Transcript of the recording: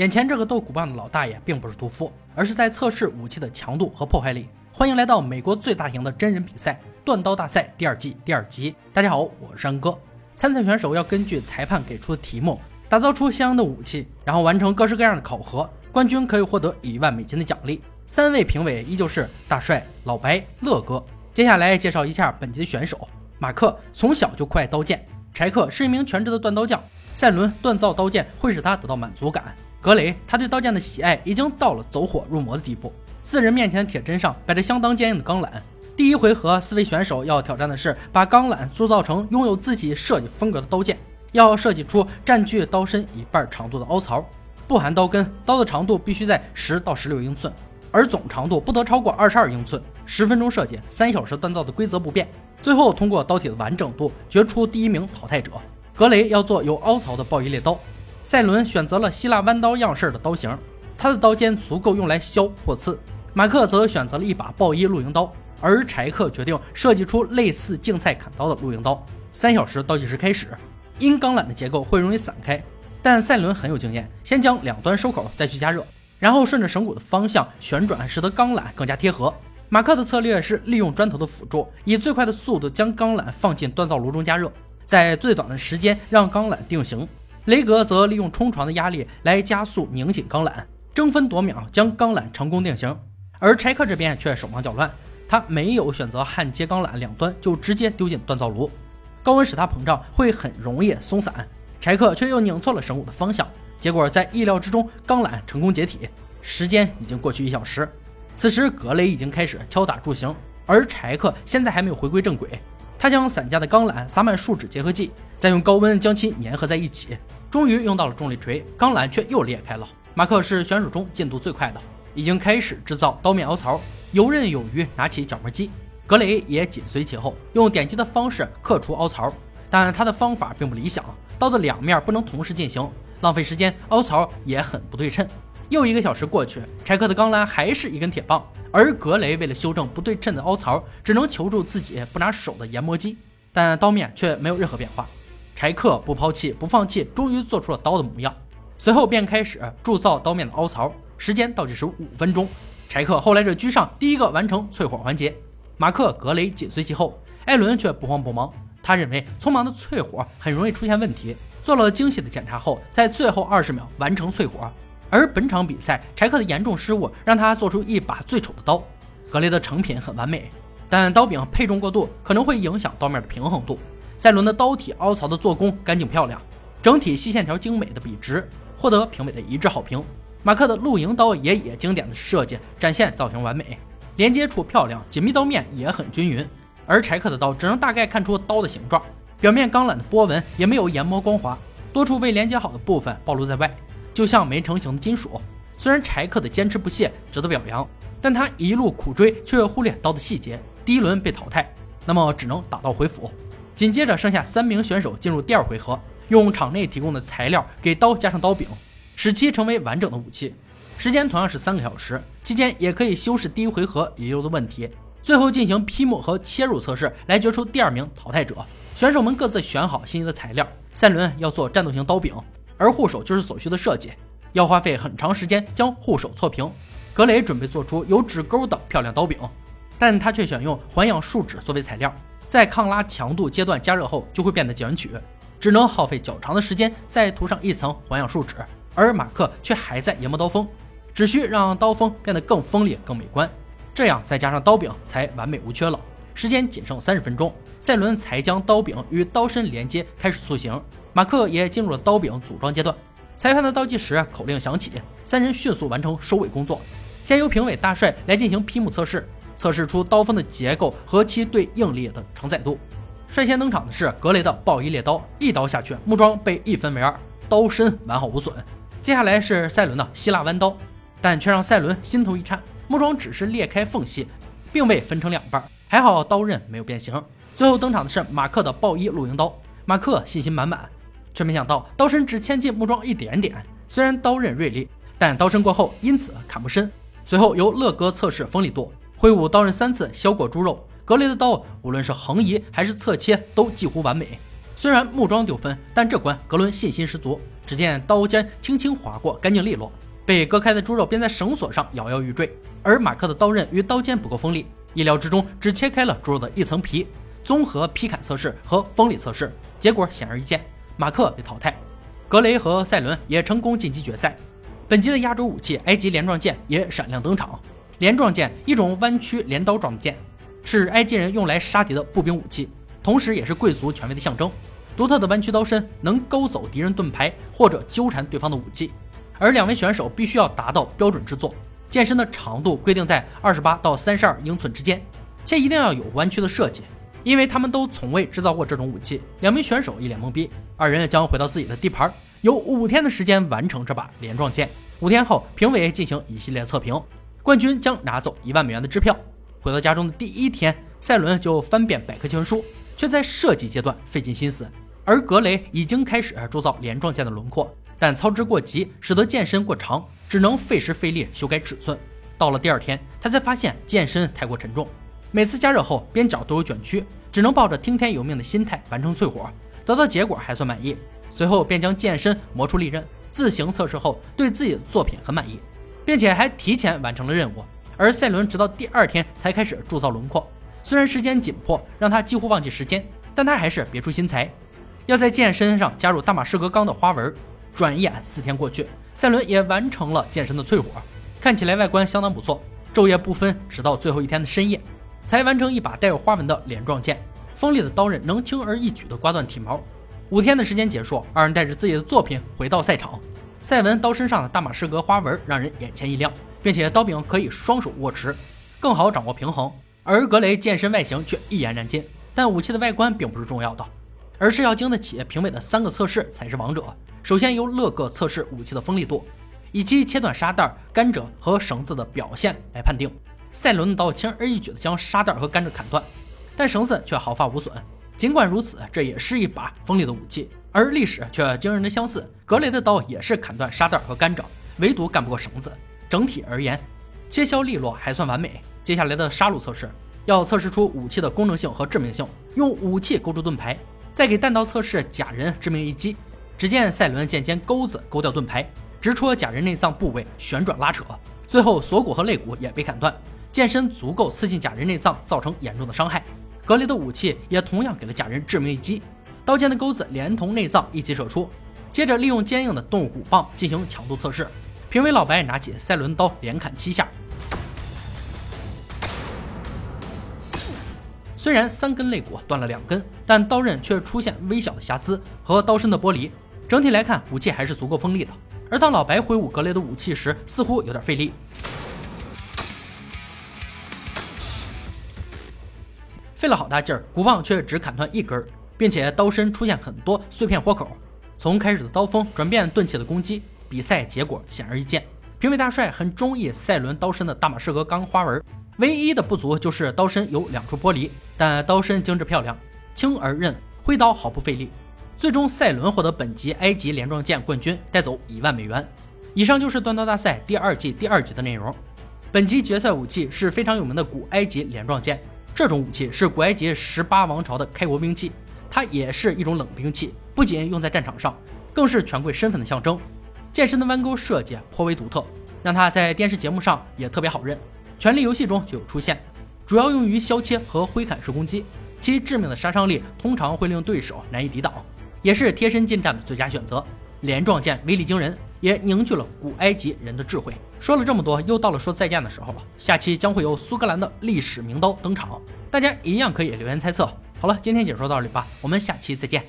眼前这个斗鼓棒的老大爷并不是屠夫，而是在测试武器的强度和破坏力。欢迎来到美国最大型的真人比赛——断刀大赛第二季第二集。大家好，我是山哥。参赛选手要根据裁判给出的题目，打造出相应的武器，然后完成各式各样的考核。冠军可以获得一万美金的奖励。三位评委依旧是大帅、老白、乐哥。接下来介绍一下本集的选手：马克从小就酷爱刀剑，柴克是一名全职的锻刀匠，赛伦锻造刀剑会使他得到满足感，格雷他对刀剑的喜爱已经到了走火入魔的地步。四人面前的铁砧上摆着相当坚硬的钢缆。第一回合，四位选手要挑战的是把钢缆铸造成拥有自己设计风格的刀剑，要设计出占据刀身一半长度的凹槽，不含刀根，刀的长度必须在十到十六英寸。而总长度不得超过二十二英寸。十分钟设计，三小时锻造的规则不变。最后通过刀体的完整度决出第一名淘汰者。格雷要做有凹槽的暴衣猎刀，赛伦选择了希腊弯刀样式的刀型，他的刀尖足够用来削或刺。马克则选择了一把暴衣露营刀，而柴克决定设计出类似竞赛砍刀的露营刀。三小时倒计时开始，因钢缆的结构会容易散开，但赛伦很有经验，先将两端收口，再去加热。然后顺着绳骨的方向旋转，使得钢缆更加贴合。马克的策略是利用砖头的辅助，以最快的速度将钢缆放进锻造炉中加热，在最短的时间让钢缆定型。雷格则利用冲床的压力来加速拧紧钢缆，争分夺秒将钢缆成功定型。而柴克这边却手忙脚乱，他没有选择焊接钢缆两端，就直接丢进锻造炉。高温使它膨胀，会很容易松散。柴克却又拧错了绳骨的方向。结果在意料之中，钢缆成功解体。时间已经过去一小时，此时格雷已经开始敲打柱形，而柴克现在还没有回归正轨。他将散架的钢缆撒满树脂结合剂，再用高温将其粘合在一起。终于用到了重力锤，钢缆却又裂开了。马克是选手中进度最快的，已经开始制造刀面凹槽，游刃有余，拿起角磨机。格雷也紧随其后，用点击的方式刻出凹槽，但他的方法并不理想，刀的两面不能同时进行。浪费时间，凹槽也很不对称。又一个小时过去，柴克的钢缆还是一根铁棒，而格雷为了修正不对称的凹槽，只能求助自己不拿手的研磨机，但刀面却没有任何变化。柴克不抛弃不放弃，终于做出了刀的模样，随后便开始铸造刀面的凹槽。时间倒计时五分钟，柴克后来者居上，第一个完成淬火环节，马克、格雷紧随其后。艾伦却不慌不忙，他认为匆忙的淬火很容易出现问题。做了精细的检查后，在最后二十秒完成淬火。而本场比赛，柴克的严重失误让他做出一把最丑的刀。格雷的成品很完美，但刀柄配重过度可能会影响刀面的平衡度。赛伦的刀体凹槽的做工干净漂亮，整体细线条精美的笔直，获得评委的一致好评。马克的露营刀也以经典的设计展现造型完美，连接处漂亮，紧密刀面也很均匀。而柴克的刀只能大概看出刀的形状。表面钢缆的波纹也没有研磨光滑，多处未连接好的部分暴露在外，就像没成型的金属。虽然柴克的坚持不懈值得表扬，但他一路苦追却忽略刀的细节，第一轮被淘汰，那么只能打道回府。紧接着剩下三名选手进入第二回合，用场内提供的材料给刀加上刀柄，使其成为完整的武器。时间同样是三个小时，期间也可以修饰第一回合遗留的问题。最后进行劈木和切入测试，来决出第二名淘汰者。选手们各自选好心仪的材料。赛轮要做战斗型刀柄，而护手就是所需的设计，要花费很长时间将护手错平。格雷准备做出有指钩的漂亮刀柄，但他却选用环氧树脂作为材料，在抗拉强度阶段加热后就会变得卷曲，只能耗费较长的时间再涂上一层环氧树脂。而马克却还在研磨刀锋，只需让刀锋变得更锋利、更美观。这样再加上刀柄，才完美无缺了。时间仅剩三十分钟，赛伦才将刀柄与刀身连接，开始塑形。马克也进入了刀柄组装阶段。裁判的倒计时口令响起，三人迅速完成收尾工作。先由评委大帅来进行劈木测试，测试出刀锋的结构和其对应力的承载度。率先登场的是格雷的暴衣猎刀，一刀下去，木桩被一分为二，刀身完好无损。接下来是赛伦的希腊弯刀，但却让赛伦心头一颤。木桩只是裂开缝隙，并未分成两半，还好刀刃没有变形。最后登场的是马克的暴衣露营刀，马克信心满满，却没想到刀身只嵌进木桩一点点。虽然刀刃锐利，但刀身过后因此砍不深。随后由乐哥测试锋利度，挥舞刀刃三次削过猪肉。格雷的刀无论是横移还是侧切都几乎完美。虽然木桩丢分，但这关格伦信心十足。只见刀尖轻轻划过，干净利落。被割开的猪肉便在绳索上摇摇欲坠，而马克的刀刃与刀尖不够锋利，意料之中只切开了猪肉的一层皮。综合劈砍测试和锋利测试，结果显而易见，马克被淘汰。格雷和赛伦也成功晋级决赛。本集的压轴武器埃及镰状剑也闪亮登场。镰状剑，一种弯曲镰刀状的剑，是埃及人用来杀敌的步兵武器，同时也是贵族权威的象征。独特的弯曲刀身能勾走敌人盾牌或者纠缠对方的武器。而两位选手必须要达到标准制作，剑身的长度规定在二十八到三十二英寸之间，且一定要有弯曲的设计。因为他们都从未制造过这种武器，两名选手一脸懵逼。二人将回到自己的地盘，有五天的时间完成这把连状剑。五天后，评委进行一系列测评，冠军将拿走一万美元的支票。回到家中的第一天，赛伦就翻遍百科全书，却在设计阶段费尽心思。而格雷已经开始铸造连状剑的轮廓，但操之过急，使得剑身过长，只能费时费力修改尺寸。到了第二天，他才发现剑身太过沉重。每次加热后，边角都有卷曲，只能抱着听天由命的心态完成淬火，得到结果还算满意。随后便将剑身磨出利刃，自行测试后对自己的作品很满意，并且还提前完成了任务。而赛伦直到第二天才开始铸造轮廓，虽然时间紧迫，让他几乎忘记时间，但他还是别出心裁，要在剑身上加入大马士革钢的花纹。转眼四天过去，赛伦也完成了剑身的淬火，看起来外观相当不错。昼夜不分，直到最后一天的深夜。才完成一把带有花纹的镰状剑，锋利的刀刃能轻而易举地刮断体毛。五天的时间结束，二人带着自己的作品回到赛场。赛文刀身上的大马士革花纹让人眼前一亮，并且刀柄可以双手握持，更好掌握平衡。而格雷剑身外形却一言难尽，但武器的外观并不是重要的，而是要经得起评委的三个测试才是王者。首先由乐哥测试武器的锋利度，以其切断沙袋、甘蔗和绳子的表现来判定。赛伦的刀轻而易举地将沙袋和甘蔗砍断，但绳子却毫发无损。尽管如此，这也是一把锋利的武器，而历史却惊人的相似。格雷的刀也是砍断沙袋和甘蔗，唯独干不过绳子。整体而言，切削利落还算完美。接下来的杀戮测试要测试出武器的功能性和致命性，用武器勾住盾牌，再给弹道测试假人致命一击。只见赛伦剑尖钩子勾掉盾牌，直戳假人内脏部位，旋转拉扯，最后锁骨和肋骨也被砍断。剑身足够刺进假人内脏，造成严重的伤害。格雷的武器也同样给了假人致命一击，刀尖的钩子连同内脏一起射出。接着利用坚硬的动物骨棒进行强度测试。评委老白拿起赛伦刀连砍七下，虽然三根肋骨断了两根，但刀刃却出现微小的瑕疵和刀身的剥离。整体来看，武器还是足够锋利的。而当老白挥舞格雷的武器时，似乎有点费力。费了好大劲儿，骨棒却只砍断一根，并且刀身出现很多碎片豁口。从开始的刀锋转变钝器的攻击，比赛结果显而易见。评委大帅很中意赛伦刀身的大马士革钢花纹，唯一的不足就是刀身有两处剥离，但刀身精致漂亮，轻而韧，挥刀毫不费力。最终，赛伦获得本集埃及连状剑冠军，带走一万美元。以上就是断刀大赛第二季第二集的内容。本集决赛武器是非常有名的古埃及连状剑。这种武器是古埃及十八王朝的开国兵器，它也是一种冷兵器，不仅用在战场上，更是权贵身份的象征。剑身的弯钩设计颇为独特，让它在电视节目上也特别好认。权力游戏中就有出现，主要用于削切和挥砍式攻击，其致命的杀伤力通常会令对手难以抵挡，也是贴身近战的最佳选择。连状剑威力惊人，也凝聚了古埃及人的智慧。说了这么多，又到了说再见的时候了。下期将会有苏格兰的历史名刀登场，大家一样可以留言猜测。好了，今天解说到这里吧，我们下期再见。